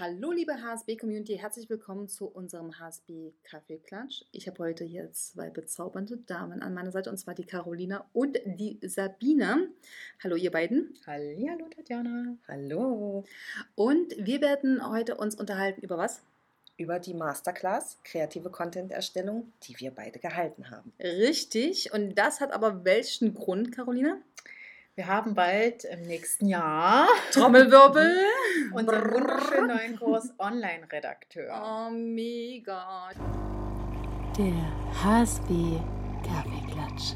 Hallo liebe HSB-Community, herzlich willkommen zu unserem HSB Kaffeeklatsch. Ich habe heute hier zwei bezaubernde Damen an meiner Seite und zwar die Carolina und die Sabine. Hallo ihr beiden. Hallo Tatjana. Hallo. Und wir werden heute uns unterhalten über was? Über die Masterclass kreative Content-Erstellung, die wir beide gehalten haben. Richtig. Und das hat aber welchen Grund, Carolina? Wir haben bald im nächsten Jahr Trommelwirbel unseren wunderschönen neuen Kurs Online-Redakteur. Oh, mega. Der HSB Kaffeeklatsch.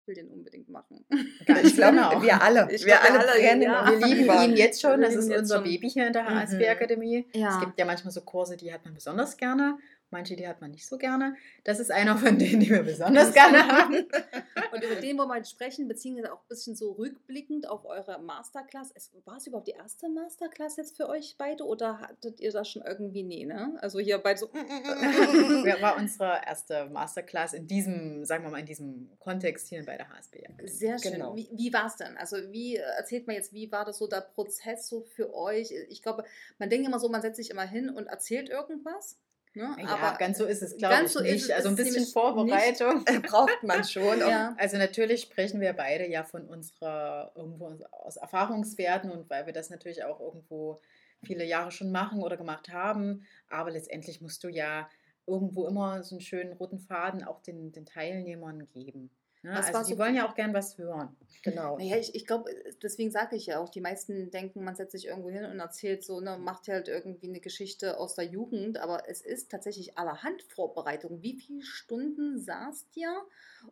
Ich will den unbedingt machen. Ganz ich glaube, genau. wir alle. Ich wir alle alle, brennen ja. Wir lieben ihn jetzt schon, das ist unser schon. Baby hier in der Mhm. HSB-Akademie. Ja. Es gibt ja manchmal so Kurse, die hat man besonders gerne, manche, die hat man nicht so gerne. Das ist einer von denen, die wir besonders gerne haben. Und über den wollen wir heute sprechen, beziehungsweise auch ein bisschen so rückblickend auf eure Masterclass. Es, war es überhaupt die erste Masterclass jetzt für euch beide oder hattet ihr das schon irgendwie? Nee, ne? Also hier beide so. Das war unsere erste Masterclass in diesem, sagen wir mal, in diesem Kontext hier bei der HSB. Sehr schön. Genau. Wie, wie war es denn? Also wie, äh, erzählt mal jetzt, wie war das so der Prozess so für euch? Ich glaube, man denkt immer so, man setzt sich immer hin und erzählt irgendwas. Ne? Ja, ganz so ist es, glaube ich, so nicht. also ein bisschen Vorbereitung. Braucht man schon. ja. Also natürlich sprechen wir beide ja von unserer irgendwo aus Erfahrungswerten und weil wir das natürlich auch irgendwo viele Jahre schon machen oder gemacht haben. Aber letztendlich musst du ja irgendwo immer so einen schönen roten Faden auch den, den Teilnehmern geben. Ne? Was Also war die so- wollen ja auch gern was hören. Genau. Naja, ich, ich glaube, deswegen sage ich ja auch, die meisten denken, man setzt sich irgendwo hin und erzählt so, ne, macht halt irgendwie eine Geschichte aus der Jugend, aber es ist tatsächlich allerhand Vorbereitung. Wie viele Stunden saßt ihr,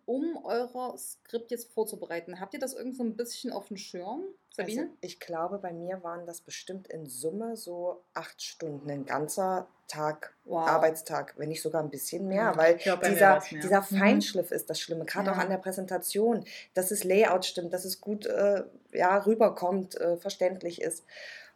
um euer Skript jetzt vorzubereiten? Habt ihr das irgendwo ein bisschen auf dem Schirm, Sabine? Also ich glaube, bei mir waren das bestimmt in Summe so acht Stunden, ein ganzer Tag, Wow. Arbeitstag, wenn nicht sogar ein bisschen mehr, weil glaub, dieser, mehr. dieser Mhm. Feinschliff ist das Schlimme, gerade Ja. auch an der Präsentation, dass das Layout stimmt, dass es gut äh, ja, rüberkommt, äh, verständlich ist.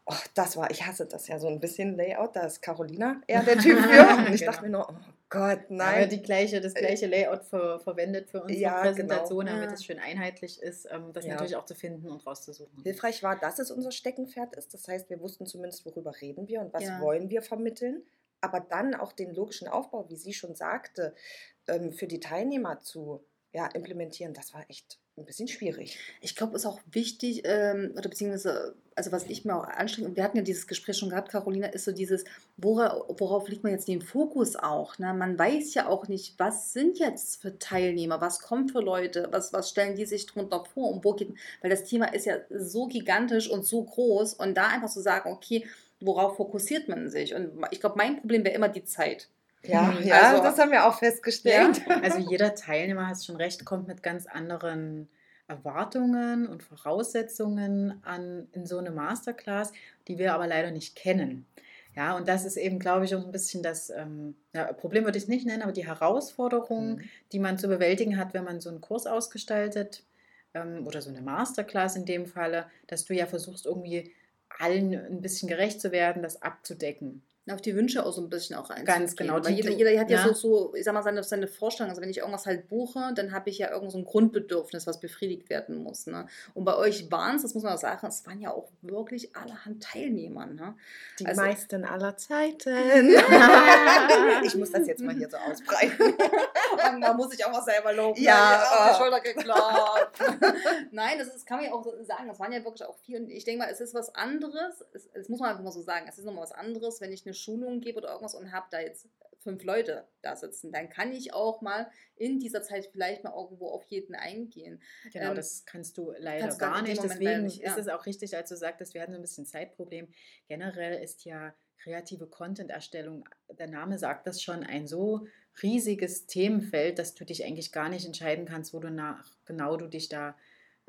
Oh, das war, ich hasse das ja so ein bisschen Layout, da ist Carolina eher der Typ für. Und ich Genau. dachte mir nur, oh Gott, Nein. nein. die gleiche, das gleiche Layout ver, verwendet für unsere Ja, Präsentation, genau. damit es schön einheitlich ist, ähm, das Ja. natürlich auch zu finden und rauszusuchen. Hilfreich war, dass es unser Steckenpferd ist. Das heißt, wir wussten zumindest, worüber reden wir und was Ja. wollen wir vermitteln. Aber dann auch den logischen Aufbau, wie sie schon sagte, ähm, für die Teilnehmer zu ja, implementieren, das war echt ein bisschen schwierig. Ich glaube, es ist auch wichtig, ähm, oder beziehungsweise, also was ich mir auch anstrenge, und wir hatten ja dieses Gespräch schon gehabt, Carolina, ist so dieses, wora, worauf legt man jetzt den Fokus auch? Ne? Man weiß ja auch nicht, was sind jetzt für Teilnehmer, was kommt für Leute, was, was stellen die sich drunter vor und wo geht, weil das Thema ist ja so gigantisch und so groß und da einfach zu sagen, okay, worauf fokussiert man sich? Und ich glaube, mein Problem wäre immer die Zeit. Ja, Mhm. ja Also- das haben wir auch festgestellt. Also jeder Teilnehmer, hast schon recht, kommt mit ganz anderen Erwartungen und Voraussetzungen an in so eine Masterclass, die wir aber leider nicht kennen. Ja, und das ist eben, glaube ich, auch ein bisschen das ähm, ja, Problem würde ich es nicht nennen, aber die Herausforderung, Mhm. die man zu bewältigen hat, wenn man so einen Kurs ausgestaltet ähm, oder so eine Masterclass in dem Falle, dass du ja versuchst, irgendwie allen ein bisschen gerecht zu werden, das abzudecken. Auf die Wünsche auch so ein bisschen auch einzugehen. Ganz genau, Weil jeder, jeder hat ja, ja. so, so, ich sag mal, seine, seine Vorstellung. Also wenn ich irgendwas halt buche, dann habe ich ja irgend so ein Grundbedürfnis, was befriedigt werden muss. Ne? Und bei euch waren es, das muss man auch sagen, es waren ja auch wirklich allerhand Teilnehmer. Ne? Die Also- meisten aller Zeiten. ich muss das jetzt mal hier so ausbreiten. Und man muss sich auch mal selber loben. Ja, ne? auf die oh. Schulter geklappt. Nein, das, ist, das kann man ja auch sagen. Das waren ja wirklich auch viele. Und ich denke mal, es ist was anderes. Es, es muss man einfach mal so sagen. Es ist nochmal was anderes, wenn ich eine Schulung gebe oder irgendwas und habe da jetzt fünf Leute da sitzen. Dann kann ich auch mal in dieser Zeit vielleicht mal irgendwo auf jeden eingehen. Genau, Ähm, das kannst du leider kannst gar dem nicht. Deswegen nicht, ja. ist es auch richtig, als du sagtest, wir hatten so ein bisschen Zeitproblem. Generell ist ja kreative Content-Erstellung, der Name sagt das schon, ein so riesiges Themenfeld, dass du dich eigentlich gar nicht entscheiden kannst, wo du nach genau du dich da,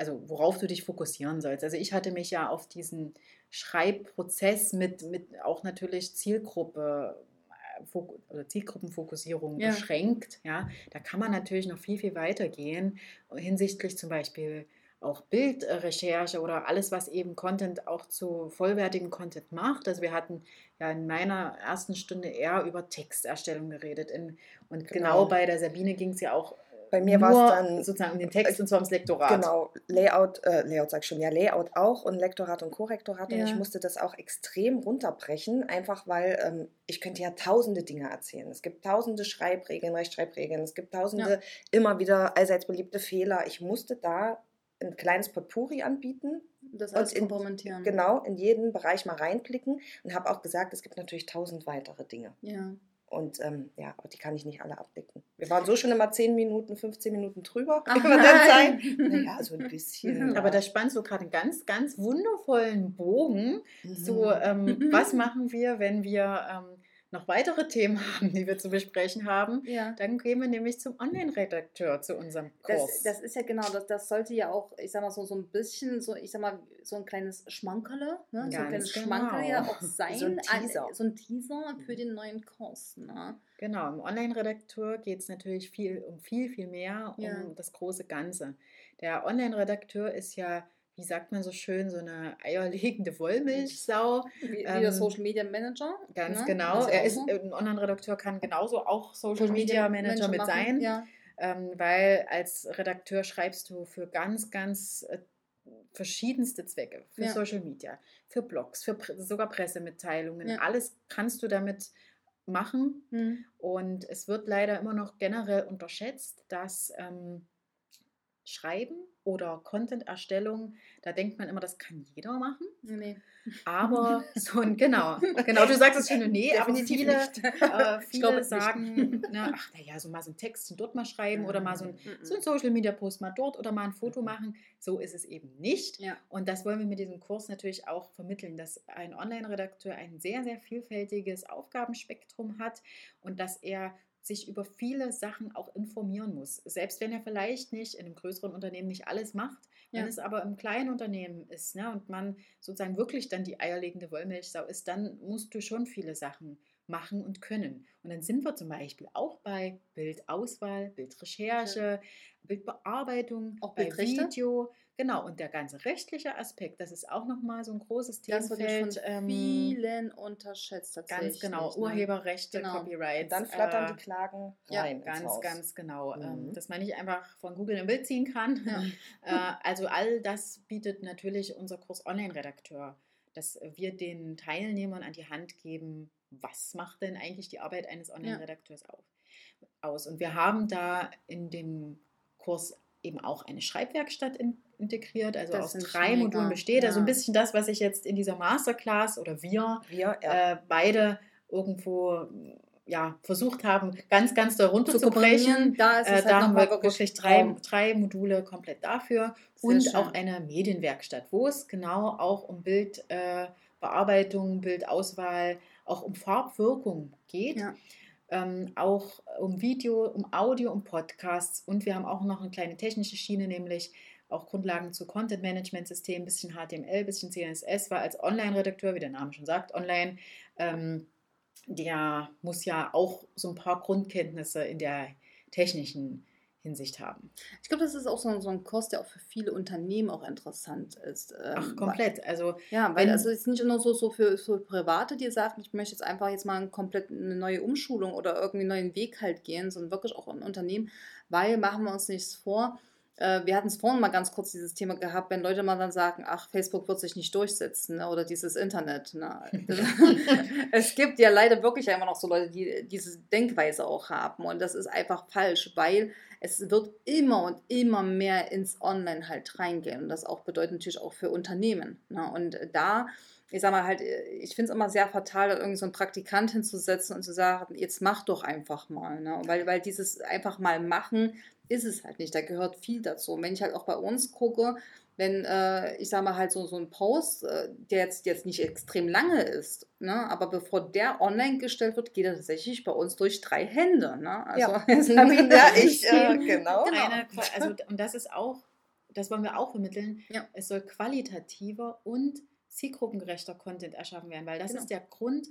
also worauf du dich fokussieren sollst. Also ich hatte mich ja auf diesen Schreibprozess mit, mit auch natürlich Zielgruppe äh, oder Zielgruppenfokussierung Ja. beschränkt. Ja, da kann man natürlich noch viel, viel weiter gehen hinsichtlich zum Beispiel auch Bildrecherche oder alles, was eben Content auch zu vollwertigen Content macht. Also wir hatten ja in meiner ersten Stunde eher über Texterstellung geredet. In, und genau, Genau. bei der Sabine ging es ja auch Bei mir war es dann sozusagen um den Text und zwar ums Lektorat. Genau, Layout, äh, Layout sag ich schon, ja, Layout auch und Lektorat und Korrektorat. Und Ja. ich musste das auch extrem runterbrechen, einfach weil ähm, ich könnte ja tausende Dinge erzählen. Es gibt tausende Schreibregeln, Rechtschreibregeln, es gibt tausende immer wieder allseits beliebte Fehler. Ich musste da ein kleines Potpourri anbieten, Das Und alles in- komplementieren. genau in jeden Bereich mal reinblicken und habe auch gesagt, es gibt natürlich tausend weitere Dinge. Ja. Und ähm, ja, aber die kann ich nicht alle abdecken. Wir waren so schon immer 10 Minuten, 15 Minuten drüber Ach über nein. Zeit. Naja, so ein bisschen. Aber ja. da spannst du gerade einen ganz, ganz wundervollen Bogen. So, Mhm. ähm, was machen wir, wenn wir ähm, noch weitere Themen haben, die wir zu besprechen haben? Ja. Dann gehen wir nämlich zum Online-Redakteur, zu unserem Kurs. Das, das ist ja genau, das, das sollte ja auch, ich sag mal, so, so ein bisschen, so, ich sag mal, so ein kleines Schmankerle, ne? so ein kleines genau. Schmankerle ja auch sein. So ein Teaser. So ein Teaser für den neuen Kurs. Ne? Genau, im Online-Redakteur geht es natürlich viel um viel, viel mehr um Ja. das große Ganze. Der Online-Redakteur ist ja, wie sagt man so schön, so eine eierlegende Wollmilchsau. Wie, wie Ähm, der Social Media Manager. Ganz ne? genau. Das Er ist, so. ein Online-Redakteur kann genauso auch Social Media Manager mit machen. sein. Ja. ähm, weil als Redakteur schreibst du für ganz, ganz äh, verschiedenste Zwecke, für Ja. Social Media, für Blogs, für Pre sogar Pressemitteilungen. Ja. Alles kannst du damit machen. Hm. Und es wird leider immer noch generell unterschätzt, dass ähm, Schreiben oder Content-Erstellung, da denkt man immer, das kann jeder machen. Nee. Aber so ein, genau, genau, du sagst es schon, nee, aber Definitiv viele, nicht. äh, Ich viele glaube sagen, ne, ach naja, so mal so ein Text dort mal schreiben oder mal so ein, Mhm. so ein Social Media Post mal dort oder mal ein Foto machen. So ist es eben nicht. Ja. Und das wollen wir mit diesem Kurs natürlich auch vermitteln, dass ein Online-Redakteur ein sehr, sehr vielfältiges Aufgabenspektrum hat und dass er sich über viele Sachen auch informieren muss. Selbst wenn er vielleicht nicht in einem größeren Unternehmen nicht alles macht, wenn Ja. es aber im kleinen Unternehmen ist ne, und man sozusagen wirklich dann die eierlegende Wollmilchsau ist, dann musst du schon viele Sachen machen und können. Und dann sind wir zum Beispiel auch bei Bildauswahl, Bildrecherche, Bildbearbeitung, Auch bei Bildrechte? Video. Genau, und der ganze rechtliche Aspekt, das ist auch nochmal so ein großes Das wird ja von ähm, vielen unterschätzt tatsächlich. Ganz genau, ne? Urheberrechte, Genau. Copyright. Und dann flattern äh, die Klagen ja, rein. ins Ganz, Haus. ganz genau. Ähm, Mhm. dass man nicht einfach von Google ein Bild ziehen kann. Ja. Äh, also all das bietet natürlich unser Kurs Online-Redakteur, dass wir den Teilnehmern an die Hand geben, was macht denn eigentlich die Arbeit eines Online-Redakteurs auf, aus. Und wir haben da in dem Kurs eben auch eine Schreibwerkstatt in, integriert, also Das aus drei mega, Modulen besteht. Also ein ja. bisschen das, was ich jetzt in dieser Masterclass oder wir Wir, ja. äh, beide irgendwo ja, versucht haben, ganz, ganz da Zu runterzubrechen. kombinieren, da ist Äh, es da halt haben nochmal wir wirklich drei, drei Module komplett dafür Sehr und schön. auch eine Medienwerkstatt, wo es genau auch um Bildbearbeitung, äh, Bildauswahl, auch um Farbwirkung geht. Ja. Ähm, auch um Video, um Audio, um Podcasts und wir haben auch noch eine kleine technische Schiene, nämlich auch Grundlagen zu Content-Management-System, bisschen HTML, bisschen CSS, weil als Online-Redakteur, wie der Name schon sagt, online, ähm, der muss ja auch so ein paar Grundkenntnisse in der technischen Hinsicht haben. Ich glaube, das ist auch so, so ein Kurs, der auch für viele Unternehmen auch interessant ist. ähm, Ach, komplett. Also Ja, weil also es ist nicht nur so, so für, für Private, die sagen, ich möchte jetzt einfach jetzt mal komplett eine neue Umschulung oder irgendwie einen neuen Weg halt gehen, sondern wirklich auch ein Unternehmen, weil machen wir uns nichts vor. Äh, Wir hatten es vorhin mal ganz kurz dieses Thema gehabt, wenn Leute mal dann sagen, ach, Facebook wird sich nicht durchsetzen ne, oder dieses Internet. Ne. es gibt ja leider wirklich immer noch so Leute, die diese Denkweise auch haben und das ist einfach falsch, weil es wird immer und immer mehr ins Online halt reingehen und das auch bedeutet natürlich auch für Unternehmen. Ne? Und da, ich sag mal halt, ich finde es immer sehr fatal, da irgend so einen Praktikant hinzusetzen und zu sagen, jetzt mach doch einfach mal. Ne? Weil, weil dieses einfach mal machen ist es halt nicht. Da gehört viel dazu. Und wenn ich halt auch bei uns gucke, wenn, äh, ich sage mal halt so, so ein Post, äh, der jetzt, jetzt nicht extrem lange ist, ne? aber bevor der online gestellt wird, geht er tatsächlich bei uns durch drei Hände. Ne? Also, Ja. wir- ja, ich, äh, genau. Genau. eine, Qua- also, und das ist auch, das wollen wir auch vermitteln, Ja. es soll qualitativer und zielgruppengerechter Content erschaffen werden, weil das Genau. ist der Grund,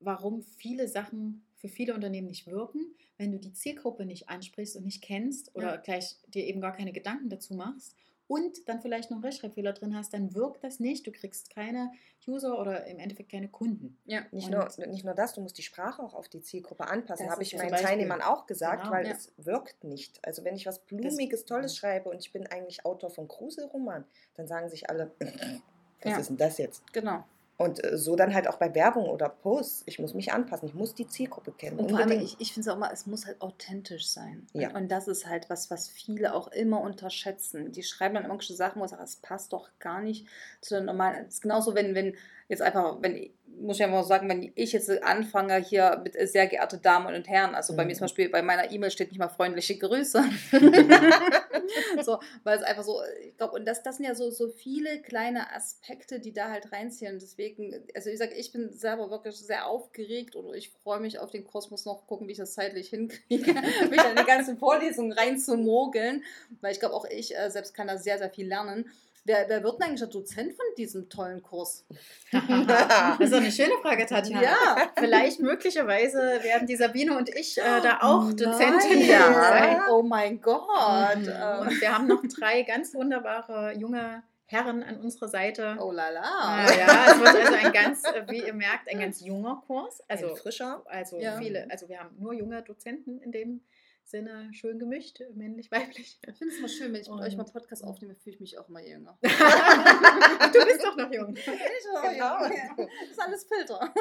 warum viele Sachen für viele Unternehmen nicht wirken, wenn du die Zielgruppe nicht ansprichst und nicht kennst oder Ja. gleich dir eben gar keine Gedanken dazu machst und dann vielleicht noch einen Rechtschreibfehler drin hast, dann wirkt das nicht. Du kriegst keine User oder im Endeffekt keine Kunden. Ja. Nicht Und- nur, nicht nur das, du musst die Sprache auch auf die Zielgruppe anpassen. Das Habe ich ja meinen Beispiel- Teilnehmern auch gesagt, Genau, weil ja. es wirkt nicht. Also wenn ich was Blumiges, Tolles schreibe und ich bin eigentlich Autor von Gruselroman, dann sagen sich alle, was Ja. ist denn das jetzt? Genau. Und äh, so dann halt auch bei Werbung oder Posts. Ich muss mich anpassen, ich muss die Zielgruppe kennen. Und vor allem, ich, ich finde es auch mal, es muss halt authentisch sein. Ja. Und, und das ist halt was, was viele auch immer unterschätzen. Die schreiben dann irgendwelche Sachen, wo ich sage, das passt doch gar nicht zu der normalen. Es ist genauso, wenn, wenn jetzt einfach, wenn ich- muss ich mal sagen, wenn ich jetzt anfange hier mit sehr geehrte Damen und Herren, also bei mir Mhm. zum Beispiel, bei meiner E-Mail steht nicht mal freundliche Grüße. so, weil es einfach so, ich glaube, und das, das sind ja so, so viele kleine Aspekte, die da halt reinziehen. Deswegen, also ich sage, ich bin selber wirklich sehr aufgeregt oder ich freue mich auf den Kurs, muss noch gucken, wie ich das zeitlich hinkriege, mich an die ganzen Vorlesungen reinzumogeln, weil ich glaube, auch ich äh, selbst kann da sehr, sehr viel lernen. Wer, wer wird denn eigentlich der Dozent von diesem tollen Kurs? das ist doch eine schöne Frage, Tatjana. Ja. Vielleicht möglicherweise werden die Sabine und ich äh, da auch Nein. Dozentinnen sein. Oh mein Gott. Mhm. Ähm, Und wir haben noch drei ganz wunderbare junge Herren an unserer Seite. oh la la. Ah, ja, es wird also ein ganz, wie ihr merkt, ein ganz junger Kurs. Also Ein frischer. Also Ja. viele, also wir haben nur junge Dozenten in dem Sinne, schön gemischt, männlich, weiblich. Ich finde es immer schön, wenn ich mit Und- euch mal Podcast aufnehme, fühle ich mich auch mal jünger. du bist doch noch jung. Genau. Das ist alles Filter.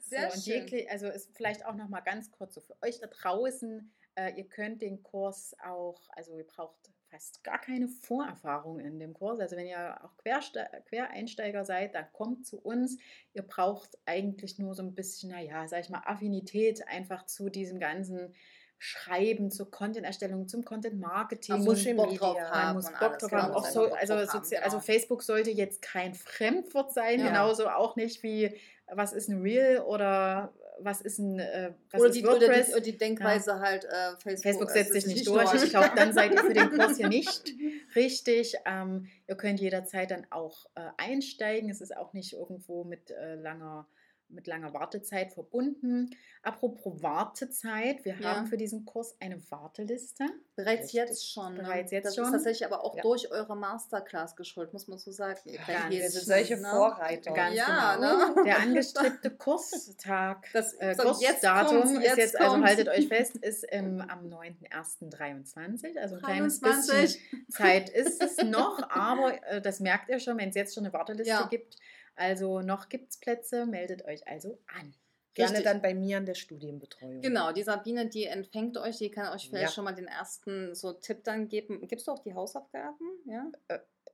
Sehr so, und schön. jeglich, also ist vielleicht auch noch mal ganz kurz so für euch da draußen, äh, ihr könnt den Kurs auch, also ihr braucht fast gar keine Vorerfahrung in dem Kurs. Also wenn ihr auch Querste Quereinsteiger seid, dann kommt zu uns. Ihr braucht eigentlich nur so ein bisschen, naja, sag ich mal, Affinität einfach zu diesem ganzen Schreiben, zur Content-Erstellung, zum Content-Marketing. Man muss Social Bock drauf Media. haben. Man muss Bock drauf genau, haben. Auch so, also, haben, also genau. Facebook sollte jetzt kein Fremdwort sein, Ja. genauso auch nicht wie was ist ein Reel oder was ist ein äh, was oder, ist die, WordPress. die, oder die Denkweise halt, äh, Facebook, Facebook es setzt sich nicht durch. Ich glaube, dann seid ihr für den Kurs hier nicht richtig. Ähm, ihr könnt jederzeit dann auch äh, einsteigen. Es ist auch nicht irgendwo mit äh, langer mit langer Wartezeit verbunden. Apropos Wartezeit, wir Ja. haben für diesen Kurs eine Warteliste. Bereits Richtig. jetzt schon. Ne? Bereits jetzt das schon. ist tatsächlich aber auch Ja. durch eure Masterclass geschuldet, muss man so sagen. Ihr kennt Wir sind solche ne? Vorreiter. Ganz Ja, genau. ne? Der angestrebte Kurstag, Das- äh, so, jetzt Kursdatum kommt's, ist jetzt jetzt, also haltet euch fest, ist im, am 9.01.23, also ein kleines 23. bisschen Zeit ist es noch, aber äh, das merkt ihr schon, wenn es jetzt schon eine Warteliste Ja. gibt. Also noch gibt es Plätze, meldet euch also an. Gerne Richtig. dann bei mir an der Studienbetreuung. Genau, die Sabine, die empfängt euch, die kann euch vielleicht Ja. schon mal den ersten so Tipp dann geben. Gibst du auch die Hausaufgaben? Ja.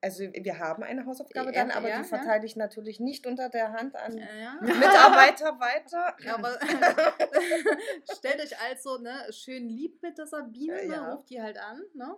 Also wir haben eine Hausaufgabe Ja, dann, aber ja, die ja. verteile ich natürlich nicht unter der Hand an ja. Mitarbeiter weiter. Ja, aber stellt euch also ne, schön lieb mit der Sabine, Ja, ne, ja. ruft die halt an, ne?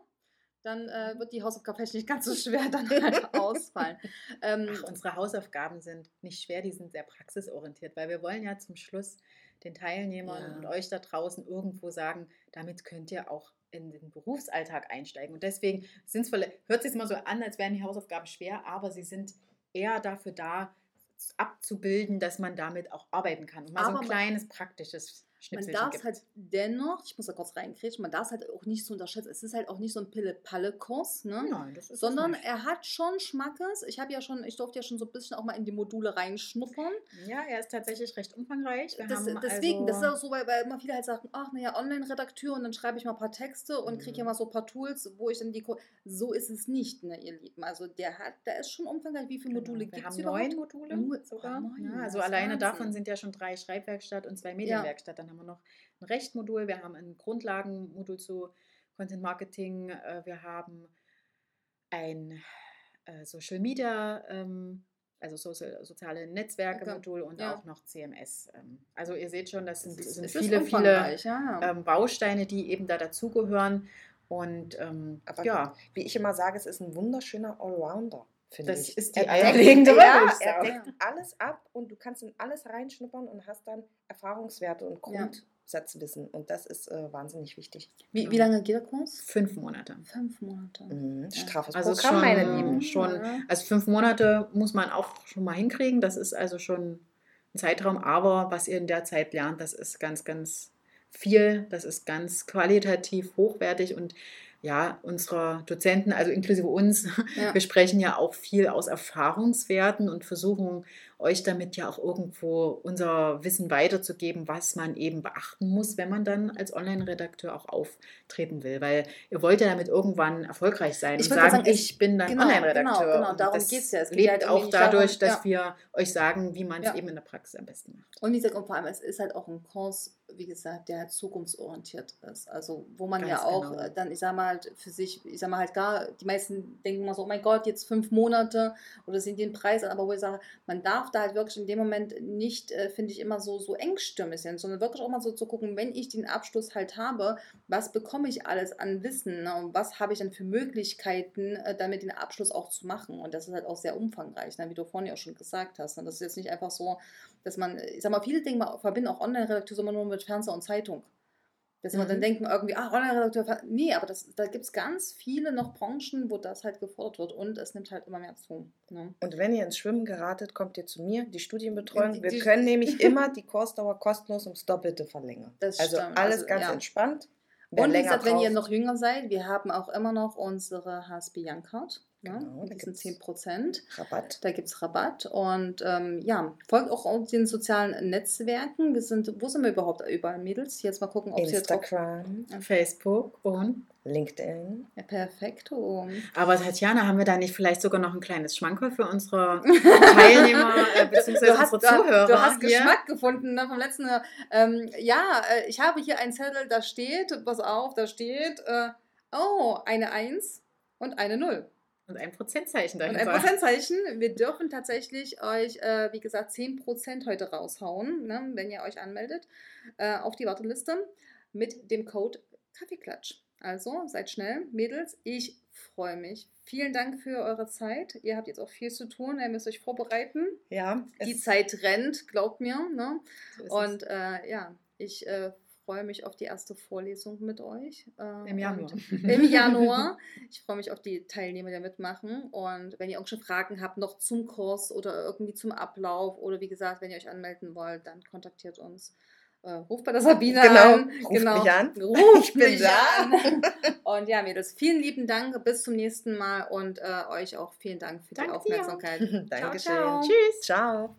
Dann äh, wird die Hausaufgabe vielleicht nicht ganz so schwer dann halt ausfallen. Ähm, Ach, unsere Hausaufgaben sind nicht schwer, die sind sehr praxisorientiert, weil wir wollen ja zum Schluss den Teilnehmern Ja. und euch da draußen irgendwo sagen, damit könnt ihr auch in den Berufsalltag einsteigen. Und deswegen sind es, hört sich immer so an, als wären die Hausaufgaben schwer, aber sie sind eher dafür da, abzubilden, dass man damit auch arbeiten kann. Und mal so Aber ein man- kleines praktisches man darf gibt. halt dennoch, ich muss da kurz reinkriegen, man darf es halt auch nicht so unterschätzen. Es ist halt auch nicht so ein Pille-Palle-Kurs, ne? Nein, das ist es Sondern nicht. er hat schon Schmackes. Ich habe ja schon, ich durfte ja schon so ein bisschen auch mal in die Module reinschnuppern. Ja, er ist tatsächlich recht umfangreich. Das, deswegen, das ist also, auch so, weil, weil immer viele halt sagen, ach naja, Online-Redakteur und dann schreibe ich mal ein paar Texte und kriege ja Mhm. mal so ein paar Tools, wo ich dann die. Ko so ist es nicht, ne, ihr Lieben. Also der hat, der ist schon umfangreich. Wie viele Module Genau, gibt es überhaupt? neun Module Nur- sogar. oh, neun, ja, also das alleine davon sind ja schon drei Schreibwerkstatt und zwei Medienwerkstatt. Dann haben wir noch ein Rechtmodul, wir haben ein Grundlagenmodul zu Content Marketing, äh, wir haben ein äh, Social Media, ähm, also soziale Netzwerke-Modul und ja. auch noch CMS. Ähm. Also ihr seht schon, das sind, ist- sind viele, viele ja. ähm, Bausteine, die eben da dazugehören. Und ähm, Aber ja, wie ich immer sage, es ist ein wunderschöner Allrounder, finde Das ich. ist die Er eierlegende ja, er deckt alles ab und du kannst in alles reinschnuppern und hast dann Erfahrungswerte und Ja. Grundsatzwissen. Und das ist äh, wahnsinnig wichtig. wie, wie lange geht der Kurs? fünf Monate. Fünf Monate. Mhm. Straffes Also Programm, schon, meine Lieben. schon, Ja. also fünf Monate muss man auch schon mal hinkriegen. Das ist also schon ein Zeitraum. Aber was ihr in der Zeit lernt, das ist ganz, ganz viel. Das ist ganz qualitativ hochwertig und ja, unserer Dozenten, also inklusive uns, Ja. wir sprechen ja auch viel aus Erfahrungswerten und versuchen euch damit ja auch irgendwo unser Wissen weiterzugeben, was man eben beachten muss, wenn man dann als Online-Redakteur auch auftreten will. Weil ihr wollt ja damit irgendwann erfolgreich sein Ich und sagen, sagen, es- ich bin dann genau, Online-Redakteur. genau, genau, Und darum das geht's ja. Es geht lebt ja halt auch nicht darum, dadurch, dass ja. wir euch sagen, wie man es Ja. eben in der Praxis am besten macht. Und wie gesagt, und vor allem, es ist halt auch ein Kurs, wie gesagt, der halt zukunftsorientiert ist. Also wo man ja Ganz auch genau. äh, dann, ich sag mal halt für sich, ich sag mal halt gar, die meisten denken immer so, oh mein Gott, jetzt fünf Monate oder sind den Preis an, aber wo ich sage, man darf da halt wirklich in dem Moment nicht, äh, finde ich, immer so, so engstirnig sein, sondern wirklich auch mal so zu gucken, wenn ich den Abschluss halt habe, was bekomme ich alles an Wissen ne? und was habe ich dann für Möglichkeiten, äh, damit den Abschluss auch zu machen. Und das ist halt auch sehr umfangreich, ne? wie du vorhin ja auch schon gesagt hast. Ne? Das ist jetzt nicht einfach so, dass man, ich sag mal, viele Dinge verbinden auch Online-Redakteur immer nur mit Fernseher und Zeitung. Dass man Mhm. dann denken irgendwie, ah, Online-Redakteur, nee, aber das, da gibt es ganz viele noch Branchen, wo das halt gefordert wird und es nimmt halt immer mehr zu. Ne? Und wenn ihr ins Schwimmen geratet, kommt ihr zu mir, die Studienbetreuung. Die- Wir die- können nämlich immer die Kursdauer kostenlos ums Doppelte verlängern. Das also stimmt. alles Also, ganz ja. entspannt. Wer Und wie gesagt, wenn ihr braucht- noch jünger seid, wir haben auch immer noch unsere HSB Young Card. Ne? Genau, da sind gibt's 10 Prozent. Rabatt. Da gibt es Rabatt und ähm, ja, folgt auch den sozialen Netzwerken. Wir sind, wo sind wir überhaupt überall, Mädels? Jetzt mal gucken, ob sie jetzt. Instagram, Facebook und. LinkedIn. Ja, perfekt. Oh. Aber Tatjana, haben wir da nicht vielleicht sogar noch ein kleines Schmankerl für unsere Teilnehmer äh, bzw. Unsere Zuhörer? du hast hier? Geschmack gefunden ne, vom letzten Mal. Ähm, ja, äh, ich habe hier einen Zettel, da steht, pass auf, da steht, äh, oh, eine 1 und eine 0. Und ein Prozentzeichen Und dahinter. ein Prozentzeichen. Wir dürfen tatsächlich euch, äh, wie gesagt, 10% heute raushauen, ne, wenn ihr euch anmeldet, äh, auf die Warteliste mit dem Code Kaffeeklatsch. Also seid schnell, Mädels. Ich freue mich. Vielen Dank für eure Zeit. Ihr habt jetzt auch viel zu tun. Ihr müsst euch vorbereiten. Ja, Die Zeit rennt, glaubt mir. Ne? So ist es. Und äh, ja, ich äh, freue mich auf die erste Vorlesung mit euch. Äh, Im Januar. Im Januar. Ich freue mich auf die Teilnehmer, die da mitmachen. Und wenn ihr irgendwelche Fragen habt, noch zum Kurs oder irgendwie zum Ablauf oder wie gesagt, wenn ihr euch anmelden wollt, dann kontaktiert uns. Äh, ruft bei der Sabine Genau, an. ruft mich an. Ruft Ich bin mich da. an. Und ja, Mädels, vielen lieben Dank. Bis zum nächsten Mal und äh, euch auch vielen Dank für die Danke dir. Aufmerksamkeit. Dankeschön. ciao. Tschüss. Ciao.